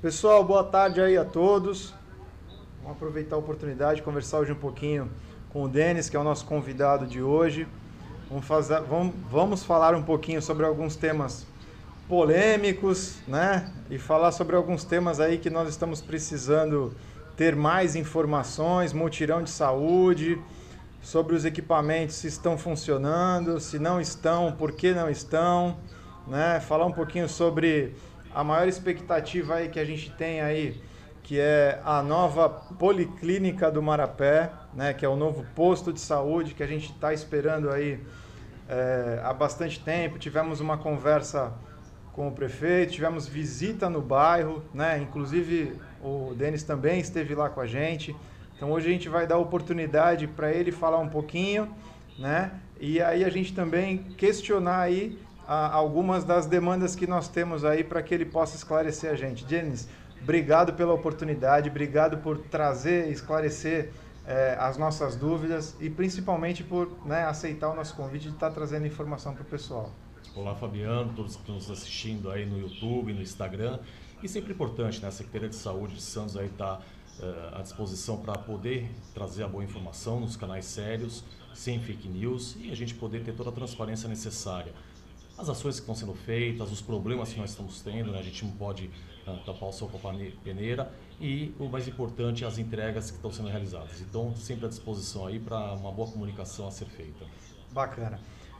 Pessoal, boa tarde aí a todos. Vamos aproveitar a oportunidade de conversar hoje um pouquinho com o Denis, que é o nosso convidado de hoje. Vamos, fazer, vamos, vamos falar um pouquinho sobre alguns temas polêmicos, né? E falar sobre alguns temas aí que nós estamos precisando ter mais informações, mutirão de saúde, sobre os equipamentos, se estão funcionando, se não estão, por que não estão, né? Falar um pouquinho sobre a maior expectativa aí que a gente tem aí, que é a nova Policlínica do Marapé, né, que é o novo posto de saúde que a gente está esperando aí é, há bastante tempo. Tivemos uma conversa com o prefeito, tivemos visita no bairro, né, inclusive o Denis também esteve lá com a gente. Então hoje a gente vai dar oportunidade para ele falar um pouquinho, né, e aí a gente também questionar aí algumas das demandas que nós temos aí para que ele possa esclarecer a gente. Denis, obrigado pela oportunidade, obrigado por trazer, esclarecer é, as nossas dúvidas e principalmente por né, aceitar o nosso convite de estar tá trazendo informação para o pessoal. Olá, Fabiano, todos que estão nos assistindo aí no YouTube, no Instagram. E sempre importante, né? A Secretaria de Saúde de Santos aí está uh, à disposição para poder trazer a boa informação nos canais sérios, sem fake news e a gente poder ter toda a transparência necessária as ações que estão sendo feitas, os problemas que nós estamos tendo, né? a gente não pode uh, tapar o sol com a peneira e o mais importante, as entregas que estão sendo realizadas. Então, sempre à disposição aí para uma boa comunicação a ser feita. Bacana.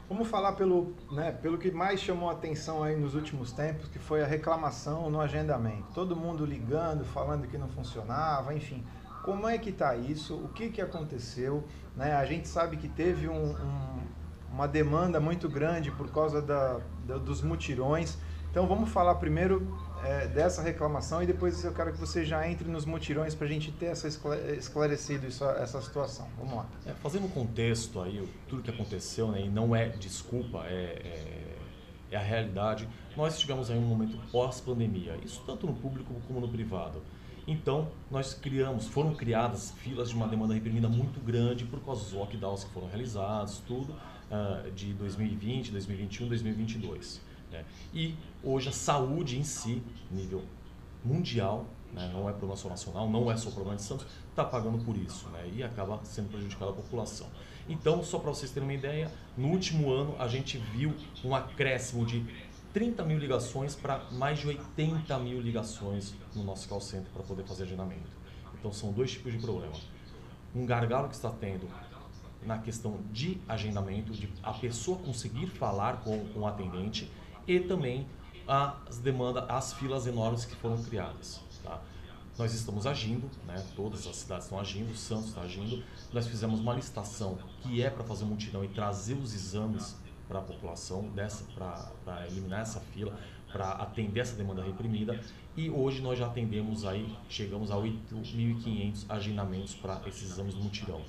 Vamos falar pelo, né, pelo que mais chamou a atenção aí nos últimos tempos, que foi a reclamação no agendamento. Todo mundo ligando, falando que não funcionava, enfim. Como é que está isso? O que, que aconteceu? Né? A gente sabe que teve um, um uma demanda muito grande por causa da, da dos mutirões. Então vamos falar primeiro é, dessa reclamação e depois eu quero que você já entre nos mutirões para a gente ter essa esclarecido isso, essa situação. Vamos lá. É, fazendo um contexto aí, tudo que aconteceu, né, e não é desculpa, é, é, é a realidade. Nós tivemos aí um momento pós-pandemia, isso tanto no público como no privado. Então, nós criamos, foram criadas filas de uma demanda reprimida muito grande por causa dos lockdowns que foram realizados, tudo uh, de 2020, 2021, 2022. Né? E hoje a saúde em si, nível mundial, né? não é problema só nacional, não é só problema de Santos, está pagando por isso né? e acaba sendo prejudicada a população. Então, só para vocês terem uma ideia, no último ano a gente viu um acréscimo de 30 mil ligações para mais de 80 mil ligações no nosso call center para poder fazer agendamento. Então, são dois tipos de problema. Um gargalo que está tendo na questão de agendamento, de a pessoa conseguir falar com, com o atendente e também as demandas, as filas enormes que foram criadas. Tá? Nós estamos agindo, né? todas as cidades estão agindo, Santos está agindo. Nós fizemos uma licitação que é para fazer mutirão e trazer os exames para a população, para eliminar essa fila, para atender essa demanda reprimida. E hoje nós já atendemos aí, chegamos a 8.500 agendamentos para esses exames do mutirão.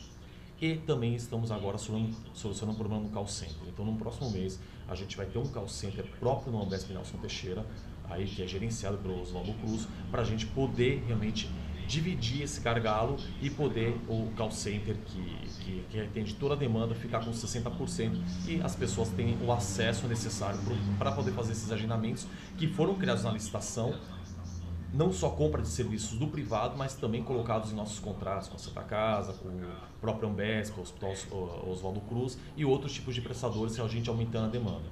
E também estamos agora solucionando um problema no call center. Então, no próximo mês, a gente vai ter um call center próprio no Ambesp Nelson Teixeira, aí, que é gerenciado pelo Oswaldo Cruz, para a gente poder realmente dividir esse gargalo e poder o call center que, que, que atende toda a demanda ficar com 60% e as pessoas têm o acesso necessário para poder fazer esses agendamentos que foram criados na licitação não só compra de serviços do privado, mas também colocados em nossos contratos com a Santa Casa, com o próprio Ambesp, o Hospital Oswaldo Cruz e outros tipos de prestadores, se a gente aumentando a demanda.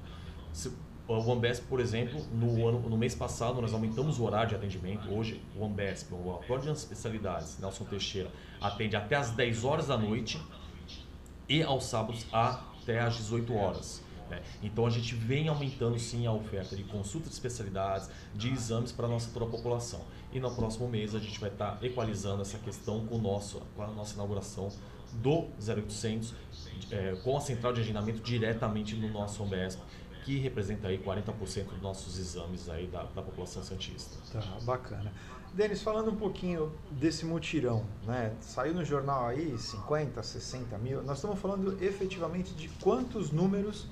O Ambesp, por exemplo, no, ano, no mês passado nós aumentamos o horário de atendimento. Hoje, o Ambesp, o Acordo de Especialidades, Nelson Teixeira, atende até às 10 horas da noite e aos sábados até às 18 horas. Né? Então a gente vem aumentando sim a oferta de consultas de especialidades, de exames para a nossa toda a população. E no próximo mês a gente vai estar tá equalizando essa questão com, o nosso, com a nossa inauguração do 0800, é, com a central de agendamento diretamente no nosso OMBESP, que representa aí 40% dos nossos exames aí da, da população santista. Tá, bacana. Denis, falando um pouquinho desse mutirão, né? Saiu no jornal aí 50, 60 mil. Nós estamos falando efetivamente de quantos números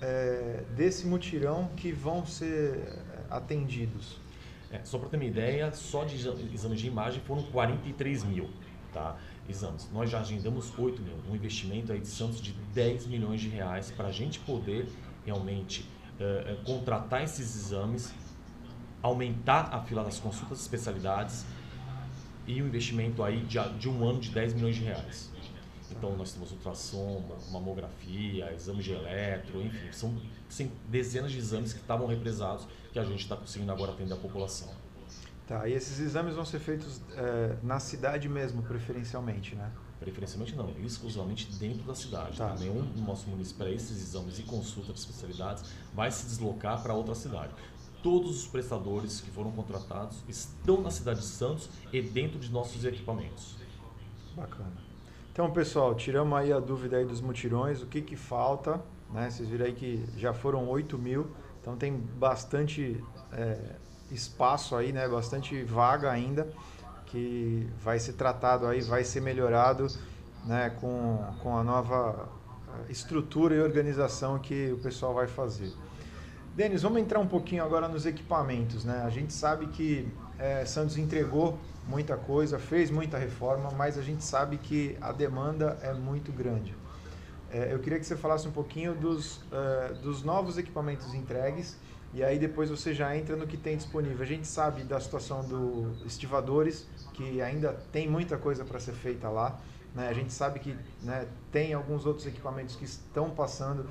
é, desse mutirão que vão ser é, atendidos? É, só para ter uma ideia, só de exames de imagem foram 43 mil tá, exames. Nós já agendamos 8 mil, um investimento aí de Santos de 10 milhões de reais para a gente poder realmente é, é, contratar esses exames aumentar a fila das consultas de especialidades e um investimento aí de, de um ano de 10 milhões de reais. Então nós temos ultrassom, mamografia, exame de eletro, enfim, são sim, dezenas de exames que estavam represados que a gente está conseguindo agora atender a população. Tá, e esses exames vão ser feitos é, na cidade mesmo, preferencialmente, né? Preferencialmente não, exclusivamente dentro da cidade. Tá. Nenhum do nosso município, para esses exames e consulta de especialidades, vai se deslocar para outra cidade. Todos os prestadores que foram contratados estão na cidade de Santos e dentro de nossos equipamentos. Bacana. Então, pessoal, tiramos aí a dúvida aí dos mutirões, o que, que falta, né? Vocês viram aí que já foram 8 mil, então tem bastante é, espaço aí, né? Bastante vaga ainda que vai ser tratado aí, vai ser melhorado, né? Com, com a nova é, estrutura e organização que o pessoal vai fazer. Denis, vamos entrar um pouquinho agora nos equipamentos, né? A gente sabe que é, Santos entregou muita coisa, fez muita reforma, mas a gente sabe que a demanda é muito grande. É, eu queria que você falasse um pouquinho dos, uh, dos novos equipamentos entregues e aí depois você já entra no que tem disponível. A gente sabe da situação dos estivadores, que ainda tem muita coisa para ser feita lá. Né? A gente sabe que né, tem alguns outros equipamentos que estão passando.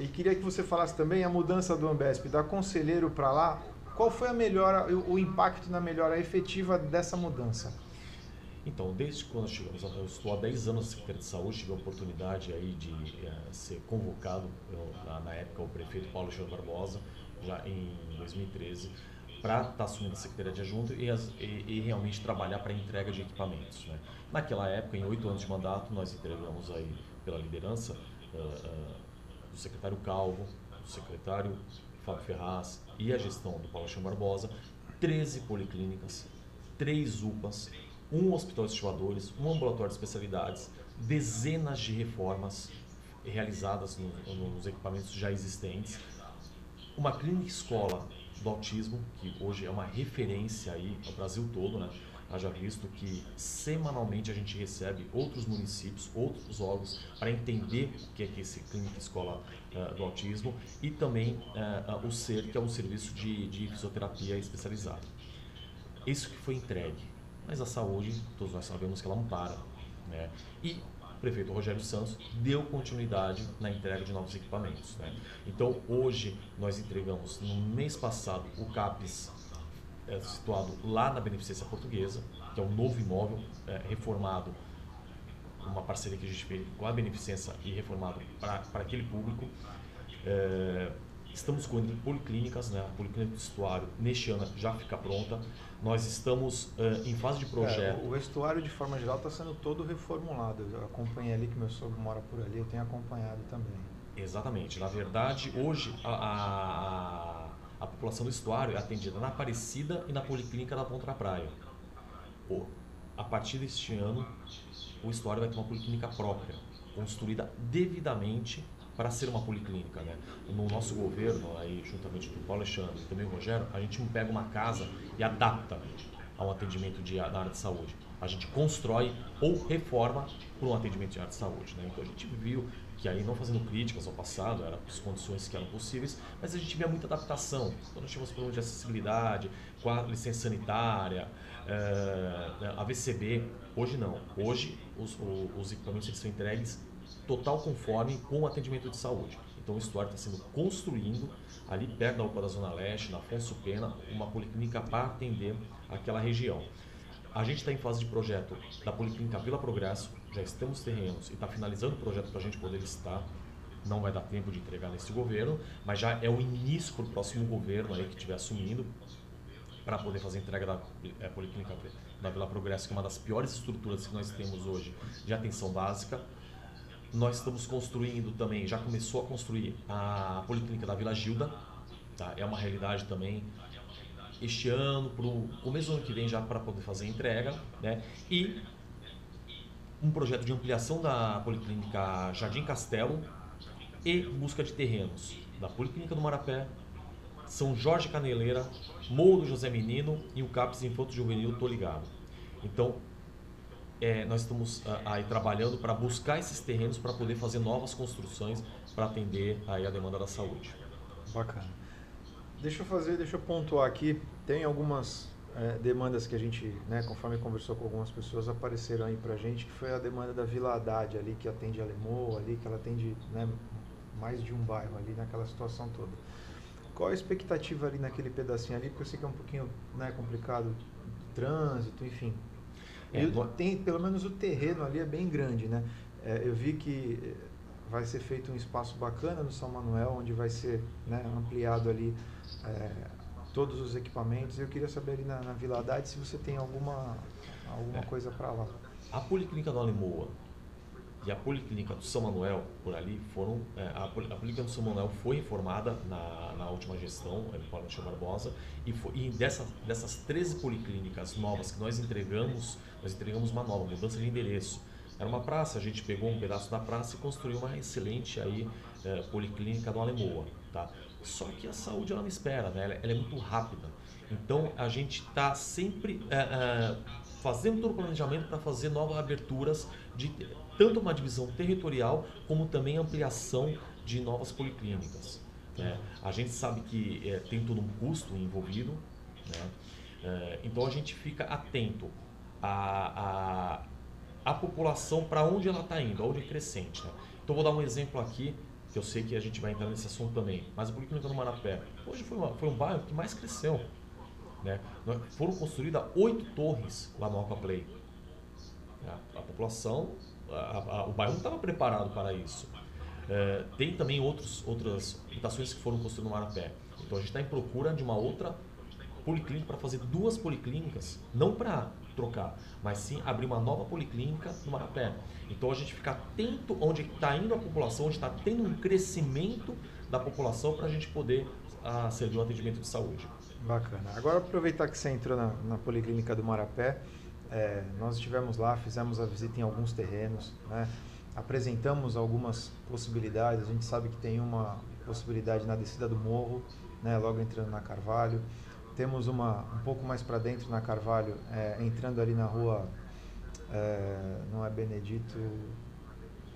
E queria que você falasse também a mudança do Ambesp, da Conselheiro para lá. Qual foi a melhora, o impacto na melhora efetiva dessa mudança? Então, desde quando chegamos, eu estou há 10 anos na Secretaria de Saúde, tive a oportunidade aí de é, ser convocado, eu, na, na, época, o prefeito Paulo Chão Barbosa, já em 2013, para estar assumindo a Secretaria de Adjunto e, e, e realmente trabalhar para a entrega de equipamentos. Né? Naquela época, em oito anos de mandato, nós entregamos aí, pela liderança uh, uh, secretário Calvo, do secretário Fábio Ferraz e a gestão do Paulo Barbosa, 13 policlínicas, três UPAs, um hospital de estivadores, um ambulatório de especialidades, dezenas de reformas realizadas no, nos equipamentos já existentes, uma clínica escola do autismo, que hoje é uma referência aí no Brasil todo, né? Haja visto que semanalmente a gente recebe outros municípios, outros órgãos para entender o que é que esse clínica escola uh, do autismo e também uh, o SER, que é um serviço de, de fisioterapia especializado. Isso que foi entregue mas a saúde, todos nós sabemos que ela não para. Né? E o prefeito Rogério Santos deu continuidade na entrega de novos equipamentos. Né? Então, hoje, nós entregamos, no mês passado, o CAPES é, situado lá na Beneficência Portuguesa, que é um novo imóvel é, reformado, uma parceria que a gente fez com a Beneficência e reformado para aquele público. É, estamos com policlínicas, né? a Policlínica do Estuário, neste ano já fica pronta. Nós estamos uh, em fase de projeto. É, o vestuário, de forma geral, está sendo todo reformulado. Eu acompanhei ali, que meu sogro mora por ali, eu tenho acompanhado também. Exatamente. Na verdade, hoje, a, a, a população do estuário é atendida na Aparecida e na Policlínica da Ponta Praia. Pô, a partir deste ano, o estuário vai ter uma policlínica própria, construída devidamente para ser uma policlínica. Né? No nosso governo, aí, juntamente com o Paulo Alexandre e também o Rogério, a gente não pega uma casa e adapta ao atendimento de, da área de saúde. A gente constrói ou reforma para um atendimento de área de saúde. Né? Então a gente viu que aí, não fazendo críticas ao passado, eram as condições que eram possíveis, mas a gente via muita adaptação. Então nós tínhamos problemas de acessibilidade, com a licença sanitária, é, a VCB. Hoje não. Hoje os, os equipamentos eles são entregues total conforme com o atendimento de saúde. Então o estuário está sendo construindo ali perto da UPA da Zona Leste, na Afonso Pena, uma policlínica para atender aquela região. A gente está em fase de projeto da Policlínica Vila Progresso, já estamos terrenos e está finalizando o projeto para a gente poder licitar. Não vai dar tempo de entregar nesse governo, mas já é o início para o próximo governo aí que estiver assumindo para poder fazer a entrega da é, Policlínica da Vila Progresso, que é uma das piores estruturas que nós temos hoje de atenção básica nós estamos construindo também, já começou a construir a Policlínica da Vila Gilda, tá? é uma realidade também este ano, para o começo do ano que vem já para poder fazer a entrega, né? E um projeto de ampliação da Policlínica Jardim Castelo e busca de terrenos da Policlínica do Marapé, São Jorge Caneleira, Morro do José Menino e o CAPS Infanto Juvenil Tô Ligado. Então, é, nós estamos ah, aí trabalhando para buscar esses terrenos para poder fazer novas construções para atender aí a demanda da saúde. Bacana. Deixa eu fazer, deixa eu pontuar aqui. Tem algumas é, demandas que a gente, né, conforme conversou com algumas pessoas, apareceram aí pra gente, que foi a demanda da Vila Haddad ali, que atende a Lemoa ali, que ela atende né, mais de um bairro ali naquela situação toda. Qual a expectativa ali naquele pedacinho ali? Porque eu sei que é um pouquinho né, complicado, trânsito, enfim. É, tem, pelo menos o terreno ali é bem grande, né? É, eu vi que vai ser feito um espaço bacana no São Manuel, onde vai ser né, ampliado ali é, todos os equipamentos. Eu queria saber ali na, na Vila Haddad se você tem alguma, alguma é. coisa para lá. A Policlínica do Alemoa e a Policlínica do São Manuel, por ali, foram. É, a, Policlínica do São Manuel foi reformada na, na última gestão, é, Paulo Michel Barbosa, e, foi, e dessa, dessas 13 policlínicas novas que nós entregamos, nós entregamos uma nova, mudança de endereço. Era uma praça, a gente pegou um pedaço da praça e construiu uma excelente aí, é, policlínica do Alemoa. Tá? Só que a saúde ela não espera, né? ela, ela é muito rápida. Então a gente está sempre é, é, fazendo todo o planejamento para fazer novas aberturas de tanto uma divisão territorial como também ampliação de novas policlínicas. Né? A gente sabe que tem todo um custo envolvido, né? Então a gente fica atento à, à, à população para onde ela está indo, aonde é crescente. Né? Então vou dar um exemplo aqui que eu sei que a gente vai entrar nesse assunto também, mas a Policlínica do Marapé, hoje foi, uma, foi um bairro que mais cresceu. Né? Foram construídas oito torres lá no Alpa Play. A, a população, a, a, o bairro não estava preparado para isso. É, tem também outros, outras habitações que foram construídas no Marapé. Então a gente está em procura de uma outra policlínica para fazer duas policlínicas, não para trocar, mas sim abrir uma nova policlínica no Marapé. Então a gente fica atento onde está indo a população, onde está tendo um crescimento da população para a gente poder uh, servir um atendimento de saúde. Bacana. Agora aproveitar que você entrou na, na Policlínica do Marapé, é, nós estivemos lá, fizemos a visita em alguns terrenos, né? apresentamos algumas possibilidades. A gente sabe que tem uma possibilidade na descida do morro, né? logo entrando na Carvalho. Temos uma um pouco mais para dentro na Carvalho, é, entrando ali na rua, é, não é Benedito,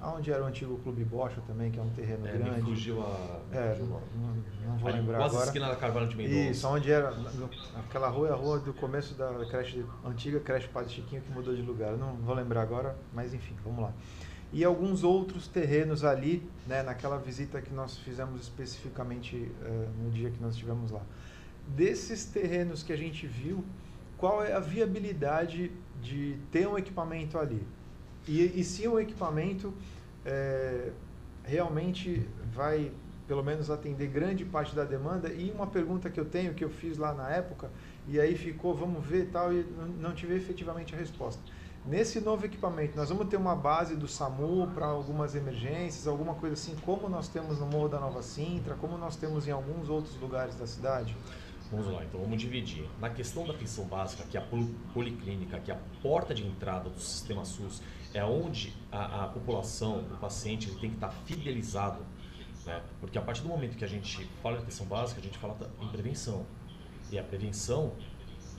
aonde era o antigo Clube Bocha também, que é um terreno é, grande. fugiu a. É, não, não vou lembrar quase agora. esquina da Carvalho de Mendonça. Isso, onde era. Aquela rua é a rua do começo da creche, antiga creche Padre Chiquinho que mudou de lugar. Eu não vou lembrar agora, mas enfim, vamos lá. E alguns outros terrenos ali, né, naquela visita que nós fizemos especificamente uh, no dia que nós estivemos lá desses terrenos que a gente viu, qual é a viabilidade de ter um equipamento ali? E, e se o equipamento é, realmente vai, pelo menos, atender grande parte da demanda? E uma pergunta que eu tenho, que eu fiz lá na época, e aí ficou, vamos ver tal, e não, não tive efetivamente a resposta. Nesse novo equipamento, nós vamos ter uma base do SAMU para algumas emergências, alguma coisa assim, como nós temos no Morro da Nova Sintra, como nós temos em alguns outros lugares da cidade? Vamos lá, então vamos dividir. Na questão da atenção básica, que é a policlínica, que é a porta de entrada do sistema SUS, é onde a, a população, o paciente, ele tem que estar fidelizado. Né? Porque a partir do momento que a gente fala em atenção básica, a gente fala em prevenção. E a prevenção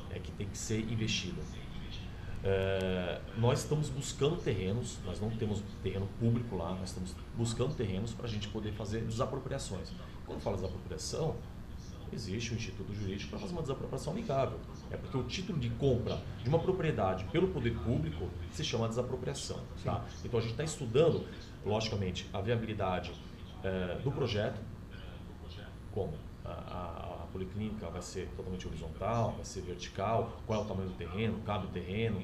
é que tem que ser investida. É, nós estamos buscando terrenos, nós não temos terreno público lá, nós estamos buscando terrenos para a gente poder fazer desapropriações. Quando fala desapropriação, existe o Instituto Jurídico para fazer uma desapropriação amigável. É porque o título de compra de uma propriedade pelo poder público se chama desapropriação. Tá? Então a gente está estudando, logicamente, a viabilidade é, do projeto, como a, a, a, policlínica vai ser totalmente horizontal, vai ser vertical, qual é o tamanho do terreno, cabe o terreno,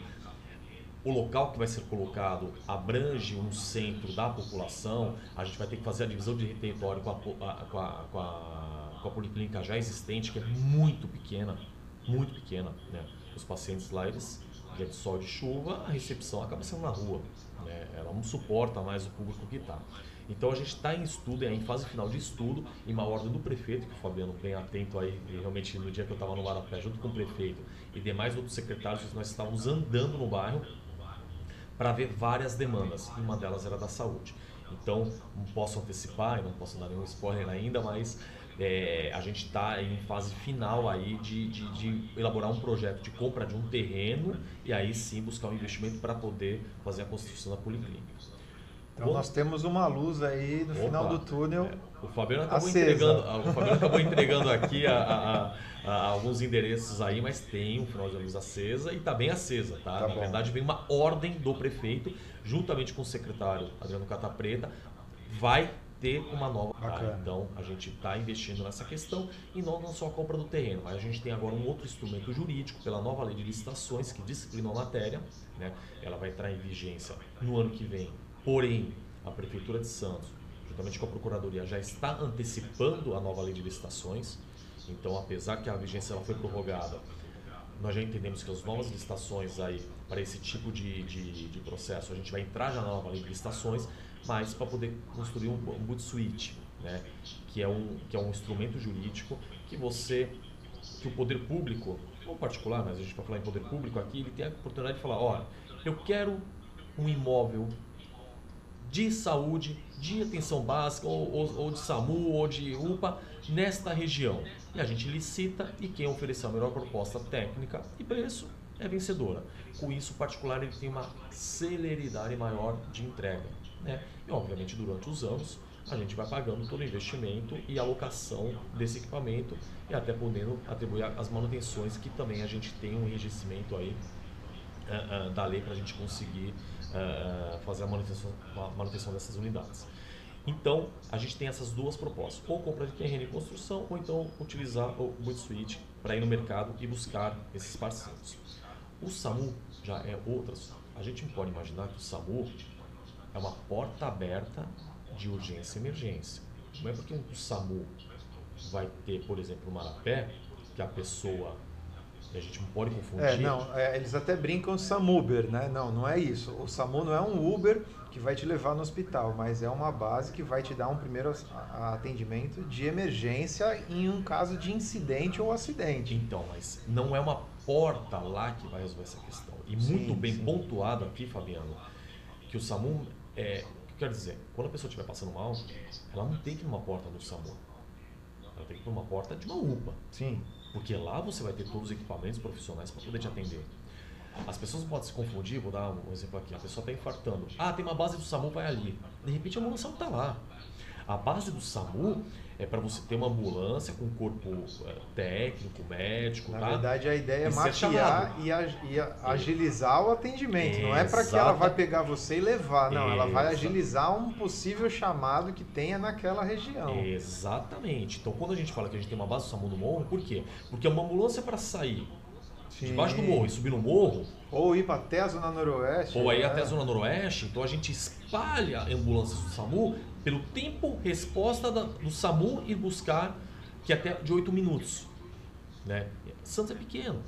o local que vai ser colocado abrange um centro da população, a gente vai ter que fazer a divisão de território com a, com a, com a com a policlínica já existente, que é muito pequena, muito pequena. Né? Os pacientes lá, eles, dia de sol de chuva, a recepção acaba sendo na rua. Né? Ela não suporta mais o público que está. Então a gente está em estudo, é em fase final de estudo, em uma ordem do prefeito, que o Fabiano bem atento aí, realmente no dia que eu estava no Marapé, junto com o prefeito e demais outros secretários, nós estávamos andando no bairro para ver várias demandas, e uma delas era da saúde. Então, não posso antecipar não posso dar nenhum spoiler ainda, mas é, a gente está em fase final aí de, de, de, elaborar um projeto de compra de um terreno e aí sim buscar um investimento para poder fazer a construção da policlínica. Então nós temos uma luz aí no Opa, final do túnel. É, o Fabiano acabou acesa. entregando, o Fabiano acabou entregando aqui a, a, a, alguns endereços aí, mas tem um final de luz acesa e está bem acesa, tá? tá Na bom. verdade, vem uma ordem do prefeito, juntamente com o secretário Adriano Catapreta, vai ter uma nova. Tá? Então a gente está investindo nessa questão e não, não só a compra do terreno, mas a gente tem agora um outro instrumento jurídico pela nova lei de licitações que disciplina a matéria. Né? Ela vai entrar em vigência no ano que vem. Porém, a Prefeitura de Santos, juntamente com a Procuradoria, já está antecipando a nova lei de licitações. Então, apesar que a vigência ela foi prorrogada, nós já entendemos que as novas licitações aí para esse tipo de, de, de processo, a gente vai entrar já na nova lei de licitações, mas para poder construir um, um boot suite, né? que, é um, que é um instrumento jurídico que você, que o poder público, ou particular, mas a gente vai falar em poder público aqui, ele tem a oportunidade de falar, olha, eu quero um imóvel de saúde, de atenção básica, ou, ou, ou, de SAMU, ou de UPA, nesta região. E a gente licita e quem oferecer a melhor proposta técnica e preço é vencedora. Com isso, o particular ele tem uma celeridade maior de entrega. Né? E, obviamente, durante os anos, a gente vai pagando todo o investimento e alocação desse equipamento e até podendo atribuir as manutenções que também a gente tem um enrijecimento aí uh, uh, da lei para a gente conseguir uh, fazer a manutenção, a manutenção dessas unidades. Então, a gente tem essas duas propostas, ou compra de terreno e construção, ou então utilizar o Bootsuite para ir no mercado e buscar esses parceiros. O SAMU já é outras. A gente pode imaginar que o SAMU é uma porta aberta de urgência e emergência. Não é porque o SAMU vai ter, por exemplo, o Marapé, que a pessoa. A gente não pode confundir. É, não, é, eles até brincam SAMUber, né? Não, não é isso. O SAMU não é um Uber que vai te levar no hospital, mas é uma base que vai te dar um primeiro atendimento de emergência em um caso de incidente ou acidente. Então, mas não é uma porta lá que vai resolver essa questão. E sim, muito bem sim. pontuado aqui, Fabiano, que o SAMU é, quer dizer, quando a pessoa estiver passando mal, ela não tem que ir numa porta do SAMU. Ela tem que ir numa porta de uma UPA. Sim. Porque lá você vai ter todos os equipamentos profissionais para poder te atender. As pessoas podem se confundir, vou dar um exemplo aqui. A pessoa está infartando. Ah, tem uma base do SAMU, vai ali. De repente a ambulância não está lá. A base do SAMU é para você ter uma ambulância com corpo é, técnico, médico. Na tá? verdade, a ideia é maquiar e, e, agilizar o atendimento. Não é para que ela vai pegar você e levar, não. Ela vai agilizar um possível chamado que tenha naquela região. Exatamente. Então, quando a gente fala que a gente tem uma base do SAMU no morro, por quê? Porque uma ambulância para sair Sim. debaixo do morro e subir no morro. Ou ir até a Zona Noroeste. Ou aí até a Zona Noroeste. Então a gente espalha ambulâncias do SAMU pelo tempo resposta do SAMU ir buscar, que é até de 8 minutos. Né? Santos é pequeno.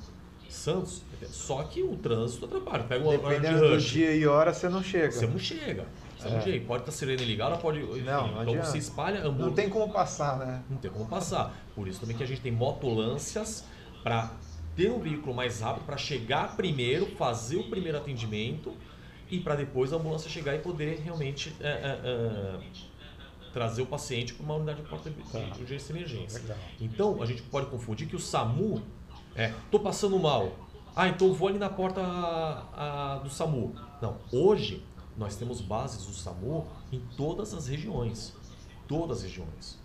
Santos, só que o trânsito atrapalha. Pega uma Dependendo de do dia e hora, você não chega. Você não chega. Você é. não chega. Pode estar sirene ligada, pode. Enfim, não, não então você espalha ambulância. Não tem como passar, né? Não tem como passar. Por isso também que a gente tem motolâncias para ter um veículo mais rápido, para chegar primeiro, fazer o primeiro atendimento e para depois a ambulância chegar e poder realmente é, é, é, trazer o paciente para uma unidade de porta de tá. urgência e emergência. Legal. Então, a gente pode confundir que o SAMU é, tô passando mal, ah, então vou ali na porta a, a, do SAMU. Não, hoje nós temos bases do SAMU em todas as regiões, todas as regiões.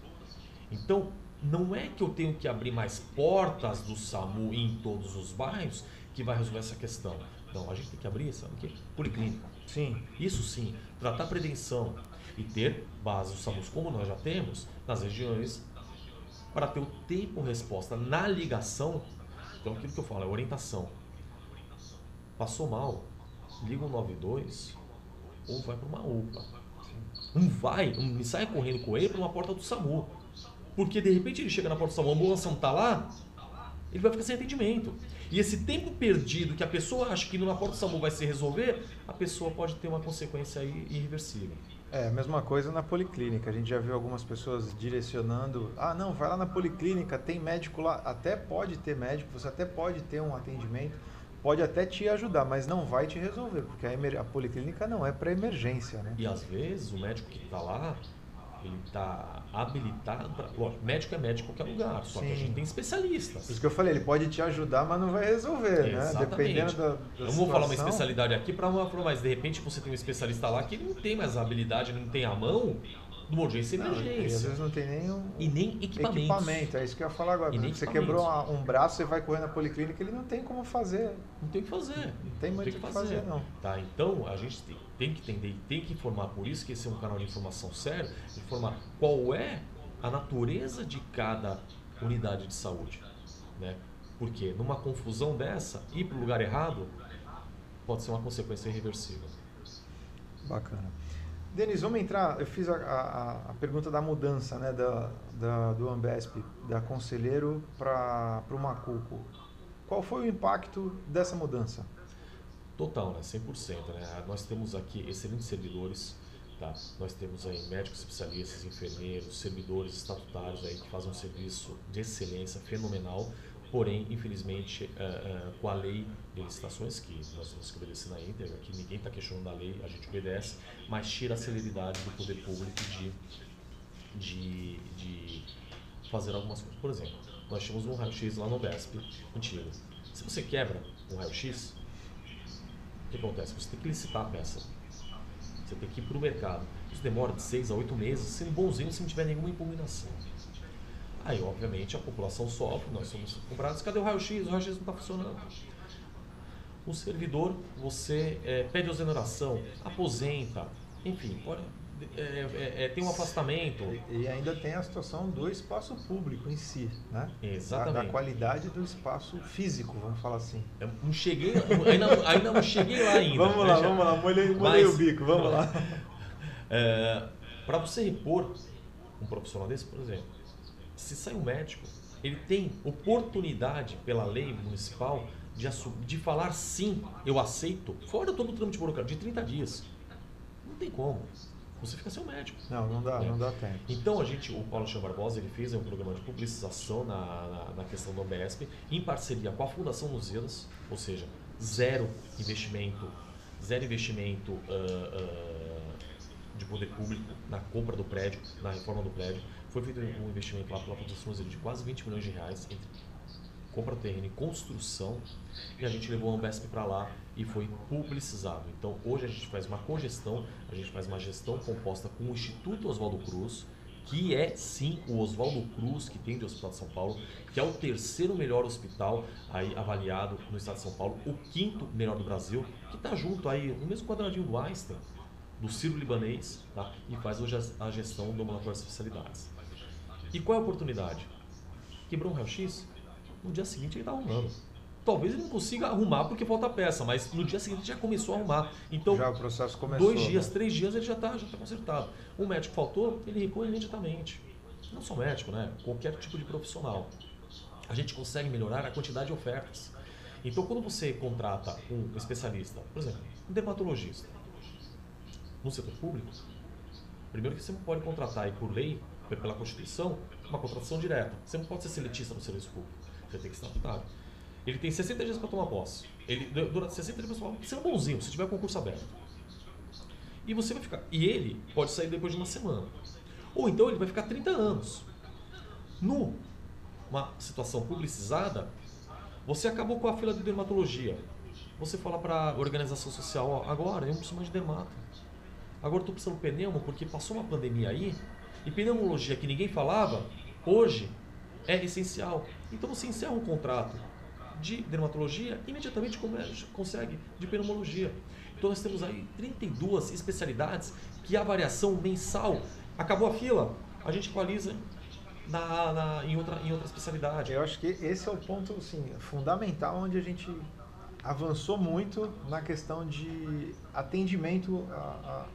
Então, não é que eu tenho que abrir mais portas do SAMU em todos os bairros que vai resolver essa questão. Então, a gente tem que abrir, sabe o quê? Policlínica. Sim. Isso sim, tratar prevenção e ter bases do SAMUS como nós já temos nas regiões para ter o tempo resposta na ligação. Então, aquilo que eu falo é orientação. Passou mal, liga o 92 ou vai para uma UPA. Não vai, não sai correndo com ele para uma porta do SAMU. Porque de repente ele chega na porta do SAMU, a ambulância não está lá, ele vai ficar sem atendimento. E esse tempo perdido que a pessoa acha que numa porta do SAMU vai se resolver, a pessoa pode ter uma consequência aí irreversível. É, a mesma coisa na policlínica. A gente já viu algumas pessoas direcionando: ah, não, vai lá na policlínica, tem médico lá. Até pode ter médico, você até pode ter um atendimento, pode até te ajudar, mas não vai te resolver, porque a, a policlínica não é para emergência, né? E às vezes o médico que está lá, ele está habilitado para. Médico é médico em qualquer lugar, só Sim. que a gente tem especialistas. Por isso que eu falei, ele pode te ajudar, mas não vai resolver, né? Exatamente. né? Dependendo da, da Eu não vou falar uma especialidade aqui para uma, mas de repente você tem um especialista lá que ele não tem mais a habilidade, ele não tem a mão do urgência e emergência. Às vezes não tem nem um e nem equipamento. equipamento. É isso que eu ia falar agora. E nem você quebrou um braço, você vai correr na policlínica, ele não tem como fazer. Não tem o que fazer. Não tem muito o que fazer. fazer, não. Tá, então a gente tem, tem que entender e tem que informar, por isso que esse é um canal de informação sério, informar qual é a natureza de cada unidade de saúde. Né? Porque numa confusão dessa, ir para o lugar errado pode ser uma consequência irreversível. Bacana. Denis, vamos entrar. Eu fiz a, a, a pergunta da mudança né, da, da, do Ambesp, da Conselheiro para o Macuco. Qual foi o impacto dessa mudança? Total, né? 100%. Né? Nós temos aqui excelentes servidores, tá? nós temos aí médicos especialistas, enfermeiros, servidores estatutários aí que fazem um serviço de excelência fenomenal Porém, infelizmente, uh, uh, com a lei de licitações, que nós temos que obedecer na íntegra, que ninguém está questionando a lei, a gente obedece, mas tira a celeridade do poder público de, de, de fazer algumas coisas. Por exemplo, nós tínhamos um raio-x lá no BESP antigo. Se você quebra um raio-x, o que acontece? Você tem que licitar a peça. Você tem que ir para o mercado. Isso demora de seis a oito meses, sendo bonzinho se não tiver nenhuma impugnação. Aí, obviamente, a população sofre, nós somos comprados, cadê o raio-x? O raio-x não está funcionando. O servidor, você é, pede exoneração, aposenta, enfim, pode, é, é, é, tem um afastamento. E, e, ainda tem a situação do espaço público em si, né? Exatamente. Da, da qualidade do espaço físico, vamos falar assim. Eu não cheguei, ainda, ainda não cheguei lá ainda. vamos lá, vamos lá, molhei, molhei Mas, o bico, vamos lá. É, Para você repor um profissional desse, por exemplo, se sai um médico, ele tem oportunidade pela lei municipal de, de falar sim, eu aceito, fora todo o trâmite burocrático, de 30 dias. Não tem como. Você fica sem o médico. Não, não dá, não dá tempo. Então a gente, o Paulo Chão Barbosa, ele fez um programa de publicização na, na, na questão do OBSP, em parceria com a Fundação Lusíadas, ou seja, zero investimento, zero investimento uh, uh, de poder público na compra do prédio, na reforma do prédio foi feito um investimento lá pela Fundação de quase 20 milhões de reais entre compra terreno e construção e a gente levou a Ambesp para lá e foi publicizado. Então hoje a gente faz uma congestão, a gente faz uma gestão composta com o Instituto Oswaldo Cruz, que é sim o Oswaldo Cruz que tem do Hospital de São Paulo, que é o terceiro melhor hospital aí avaliado no estado de São Paulo, o quinto melhor do Brasil, que está junto aí no mesmo quadradinho do Einstein, do Ciro Libanês, tá? e faz hoje a gestão do ambulatório de especialidades. E qual é a oportunidade? Quebrou um raio-x? No dia seguinte ele está arrumando. Talvez ele não consiga arrumar porque falta peça, mas no dia seguinte ele já começou a arrumar. Então, já o processo começou. Dois dias, né? três dias ele já está já tá consertado. O médico faltou, ele repõe imediatamente. Não só médico, né? Qualquer tipo de profissional. A gente consegue melhorar a quantidade de ofertas. Então, quando você contrata um especialista, por exemplo, um dermatologista, no setor público, primeiro que você não pode contratar aí por lei pela Constituição, uma contratação direta. Você não pode ser seletista no serviço público. Você tem que ser estatutário. Ele tem 60 dias para tomar posse. Ele, durante 60 dias posse, você é um bonzinho, se tiver concurso aberto. E você vai ficar. E ele pode sair depois de uma semana. Ou então ele vai ficar 30 anos. Numa situação publicizada, você acabou com a fila de dermatologia. Você fala para a organização social, ó, agora eu não preciso mais de dermato. Agora estou precisando de pneumo porque passou uma pandemia aí e pneumologia que ninguém falava, hoje é essencial. Então você encerra um contrato de dermatologia, imediatamente consegue de pneumologia. Então nós temos aí 32 especialidades que a variação mensal acabou a fila, a gente equaliza na, na, em, outra, em outra especialidade. Eu acho que esse é o ponto assim, fundamental onde a gente avançou muito na questão de atendimento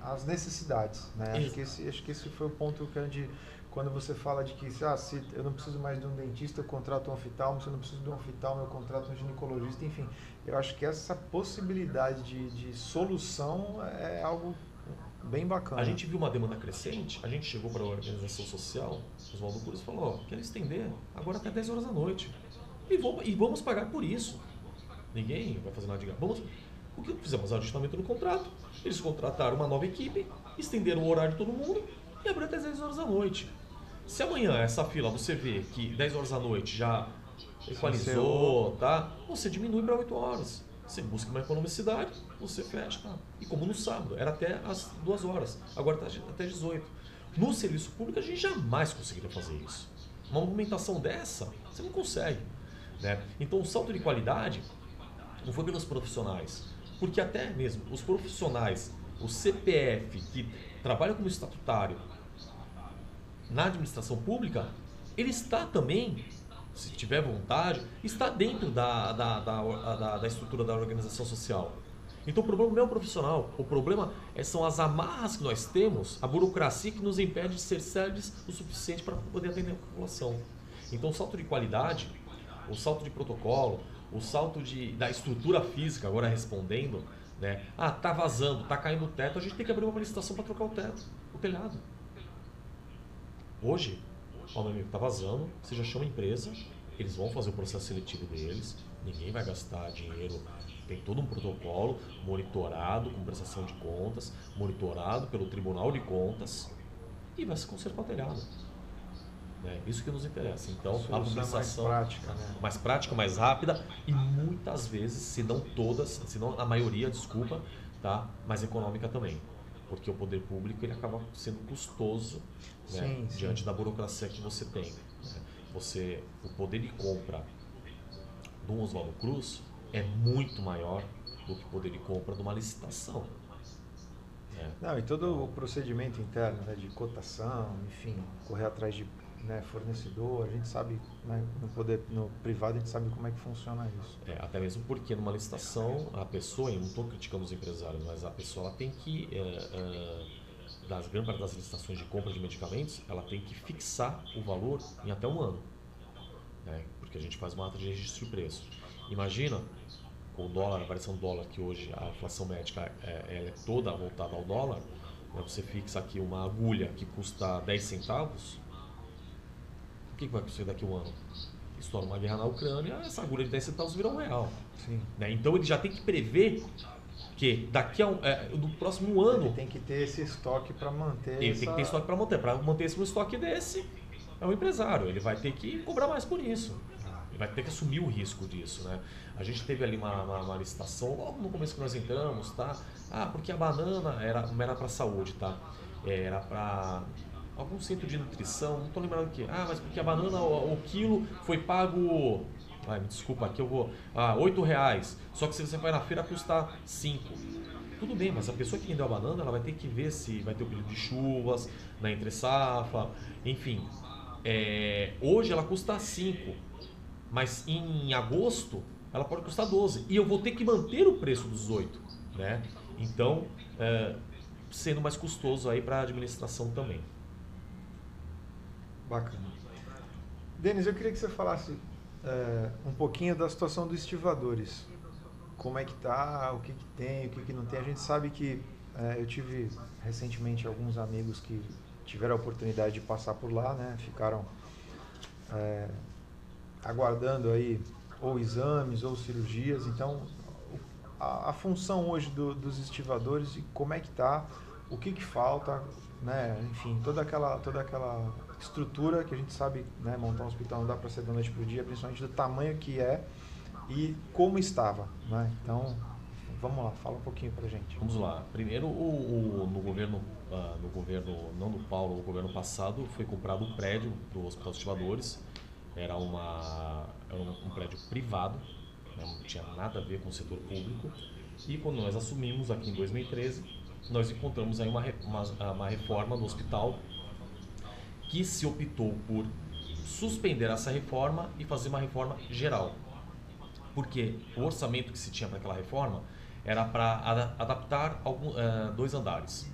às necessidades. Né? Acho, que esse, acho que esse foi o ponto gente, quando você fala de que ah, se eu não preciso mais de um dentista, eu contrato um oftalmo, se eu não preciso de um oftalmo, eu contrato um ginecologista, enfim. Eu acho que essa possibilidade de, de solução é algo bem bacana. A gente viu uma demanda crescente, a gente chegou para a organização social, os Cruz falou, oh, quero estender agora até 10 horas da noite. E, vou, e vamos pagar por isso. Ninguém vai fazer nada de graça. Vamos, o que fizemos? Ajustamento no contrato. Eles contrataram uma nova equipe, estenderam o horário de todo mundo e abriu até 10 horas da noite. Se amanhã essa fila você vê que 10 horas da noite já equalizou, tá? Você diminui para 8 horas. Você busca uma economicidade, você fecha, tá? E como no sábado, era até as 2 horas, agora está até 18. No serviço público a gente jamais conseguiria fazer isso. Uma movimentação dessa, você não consegue. Né? Então o salto de qualidade não foi pelos profissionais, porque até mesmo os profissionais, o CPF que trabalha como estatutário na administração pública, ele está também, se tiver vontade, está dentro da, da, da, da, da estrutura da organização social. Então o problema não é o profissional, o problema é, são as amarras que nós temos, a burocracia que nos impede de ser sérios o suficiente para poder atender a população. Então o salto de qualidade, o salto de protocolo, o salto de, da estrutura física, agora respondendo, né? Ah, tá vazando, tá caindo o teto, a gente tem que abrir uma licitação para trocar o teto, o telhado. Hoje, ó, meu amigo, tá vazando, você já chama a empresa, eles vão fazer o processo seletivo deles, ninguém vai gastar dinheiro tem todo um protocolo monitorado com prestação de contas, monitorado pelo Tribunal de Contas e vai se consertar o telhado. Né? Isso que nos interessa. Então, a publicação mais prática, né? mais prática, mais rápida e muitas vezes, se não todas, se não a maioria, desculpa, tá? mais econômica também. Porque o poder público ele acaba sendo custoso né? sim, diante sim. da burocracia que você tem. Né? Você, o poder de compra do Oswaldo Cruz é muito maior do que poder de compra de uma licitação. É. Não, e todo o procedimento interno né, de cotação, enfim, correr atrás de né, fornecedor, a gente sabe, né, no poder no privado a gente sabe como é que funciona isso. É, até mesmo porque numa licitação a pessoa, eu não estou criticando os empresários, mas a pessoa ela tem que, é, é, das grande parte das licitações de compra de medicamentos, ela tem que fixar o valor em até um ano, né, porque a gente faz uma ata de registro de preço. Imagina com o dólar, a variação do dólar, que hoje a inflação médica é, é toda voltada ao dólar, né, você fixa aqui uma agulha que custa 10 centavos, que, que vai acontecer daqui a um ano? Estoura uma guerra na Ucrânia, essa agulha de 10 centavos vira um real. Né? Então ele já tem que prever que daqui a um, é, no próximo ano. Ele tem que ter esse estoque para manter. Ele essa... tem que ter estoque para manter. Para manter esse estoque desse, é um empresário. Ele vai ter que cobrar mais por isso. Ele vai ter que assumir o risco disso, né? A gente teve ali uma, uma, uma, licitação logo no começo que nós entramos, tá? Ah, porque a banana era, não era para saúde, tá? Era para algum centro de nutrição, não estou lembrando o que. Ah, mas porque a banana, o, o, quilo foi pago. Ai, me desculpa, aqui eu vou. Ah, 8 reais. Só que se você vai na feira custa 5. Tudo bem, mas a pessoa que vendeu a banana, ela vai ter que ver se vai ter o período de chuvas, na entre safra, enfim. É, hoje ela custa 5, mas em agosto ela pode custar 12. E eu vou ter que manter o preço dos 8. Né? Então, é, sendo mais custoso aí para a administração também. Bacana. Denis, eu queria que você falasse é, um pouquinho da situação dos estivadores. Como é que tá, o que, que tem, o que, que não tem. A gente sabe que é, eu tive recentemente alguns amigos que tiveram a oportunidade de passar por lá, né? Ficaram é, aguardando aí ou exames ou cirurgias. Então, a, a função hoje do, dos estivadores e como é que está, o que, que falta, né? Enfim, toda aquela, toda aquela estrutura que a gente sabe, né? Montar um hospital não dá para ser da noite para o dia, principalmente do tamanho que é e como estava, né? Então, vamos lá, fala um pouquinho para gente. Vamos lá. Primeiro, o, o no governo, uh, no governo não do Paulo, no governo passado, foi comprado um prédio do Hospital Estivadores era, uma, era um, prédio privado, né, não tinha nada a ver com o setor público. E quando nós assumimos aqui em 2013, nós encontramos aí uma, uma, uma reforma do hospital que se optou por suspender essa reforma e fazer uma reforma geral. Porque o orçamento que se tinha para aquela reforma era para adaptar algum, uh, dois andares.